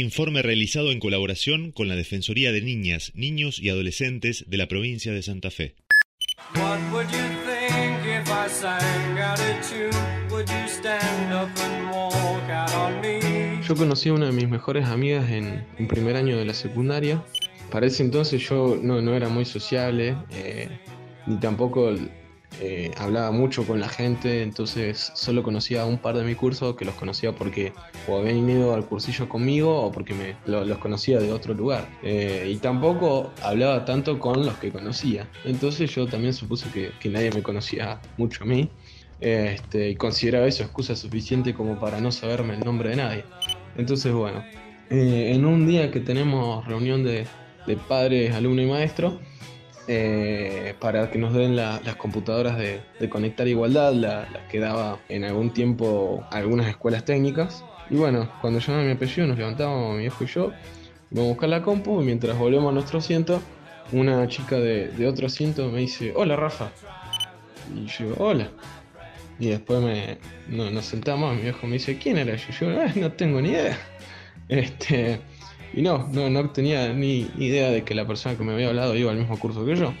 Informe realizado en colaboración con la Defensoría de Niñas, Niños y Adolescentes de la provincia de Santa Fe. Yo conocí a una de mis mejores amigas en un primer año de la secundaria. Para ese entonces yo no, era muy sociable, eh, ni tampoco eh, hablaba mucho con la gente, entonces solo conocía un par de mi curso que los conocía porque o habían ido al cursillo conmigo o porque me, los conocía de otro lugar. Eh, y tampoco hablaba tanto con los que conocía. Entonces yo también supuse que, nadie me conocía mucho a mí. Este, y consideraba eso excusa suficiente como para no saberme el nombre de nadie. Entonces, bueno, eh, en un día que tenemos reunión de, de padres, alumno y maestro, eh, para que nos den las computadoras de, Conectar Igualdad, las que daba en algún tiempo algunas escuelas técnicas. Y bueno, cuando llamé mi apellido nos levantamos mi viejo y yo, vamos a buscar la compu y mientras volvemos a nuestro asiento, una chica de, otro asiento me dice, hola Rafa. Y yo hola. Y después me, nos sentamos, mi viejo me dice, ¿quién era yo? Yo, ah, no tengo ni idea. Este, y no, no, no tenía ni idea de que la persona que me había hablado iba al mismo curso que yo.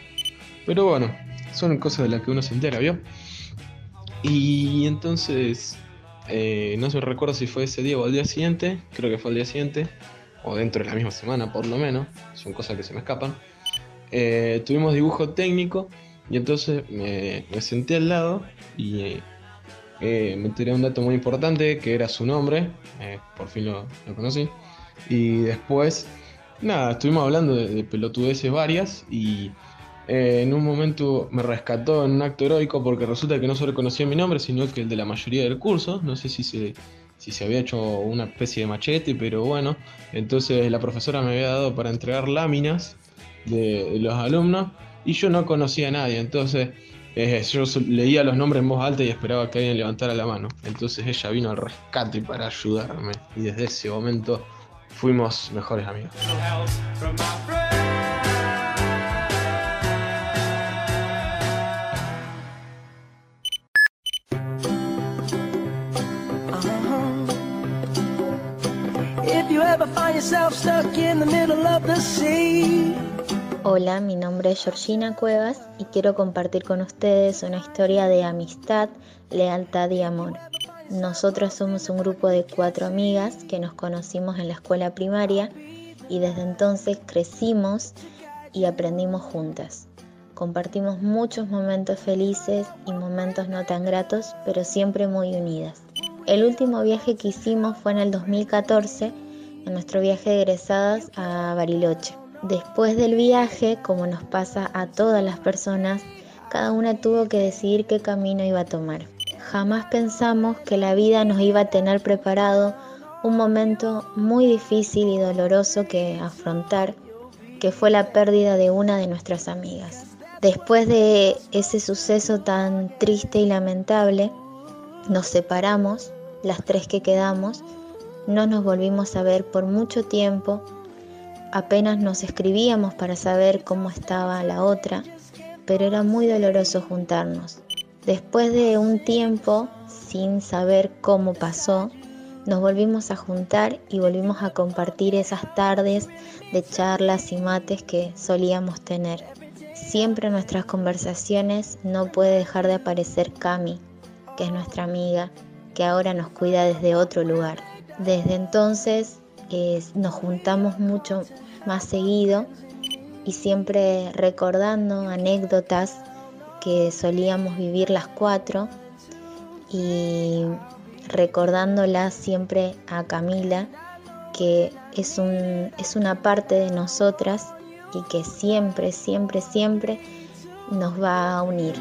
Pero bueno, son cosas de las que uno se entera, ¿vio? Y entonces, eh, no se recuerdo si fue ese día o al día siguiente, creo que fue al día siguiente, o dentro de la misma semana por lo menos, son cosas que se me escapan. Eh, tuvimos dibujo técnico y entonces me, senté al lado y eh, me enteré un dato muy importante que era su nombre, por fin lo conocí. Y después, nada, estuvimos hablando de, pelotudeces varias y eh, en un momento me rescató en un acto heroico porque resulta que no solo conocía mi nombre, sino que el de la mayoría del curso. No sé si se, si se había hecho una especie de machete, pero bueno, entonces la profesora me había dado para entregar láminas de, los alumnos y yo no conocía a nadie, entonces eh, yo leía los nombres en voz alta y esperaba que alguien levantara la mano. Entonces ella vino al rescate para ayudarme y desde ese momento fuimos mejores amigos. Hola, mi nombre es Georgina Cuevas y quiero compartir con ustedes una historia de amistad, lealtad y amor. Nosotros somos un grupo de cuatro amigas que nos conocimos en la escuela primaria y desde entonces crecimos y aprendimos juntas. Compartimos muchos momentos felices y momentos no tan gratos, pero siempre muy unidas. El último viaje que hicimos fue en el 2014, en nuestro viaje de egresadas a Bariloche. Después del viaje, como nos pasa a todas las personas, cada una tuvo que decidir qué camino iba a tomar. Jamás pensamos que la vida nos iba a tener preparado un momento muy difícil y doloroso que afrontar, que fue la pérdida de una de nuestras amigas. Después de ese suceso tan triste y lamentable, nos separamos, las tres que quedamos, no nos volvimos a ver por mucho tiempo, apenas nos escribíamos para saber cómo estaba la otra, pero era muy doloroso juntarnos. Después de un tiempo, sin saber cómo pasó, nos volvimos a juntar y volvimos a compartir esas tardes de charlas y mates que solíamos tener. Siempre en nuestras conversaciones no puede dejar de aparecer Cami, que es nuestra amiga, que ahora nos cuida desde otro lugar. Desde entonces nos juntamos mucho más seguido y siempre recordando anécdotas que solíamos vivir las cuatro y recordándola siempre a Camila que es, un, es una parte de nosotras y que siempre, siempre, siempre nos va a unir.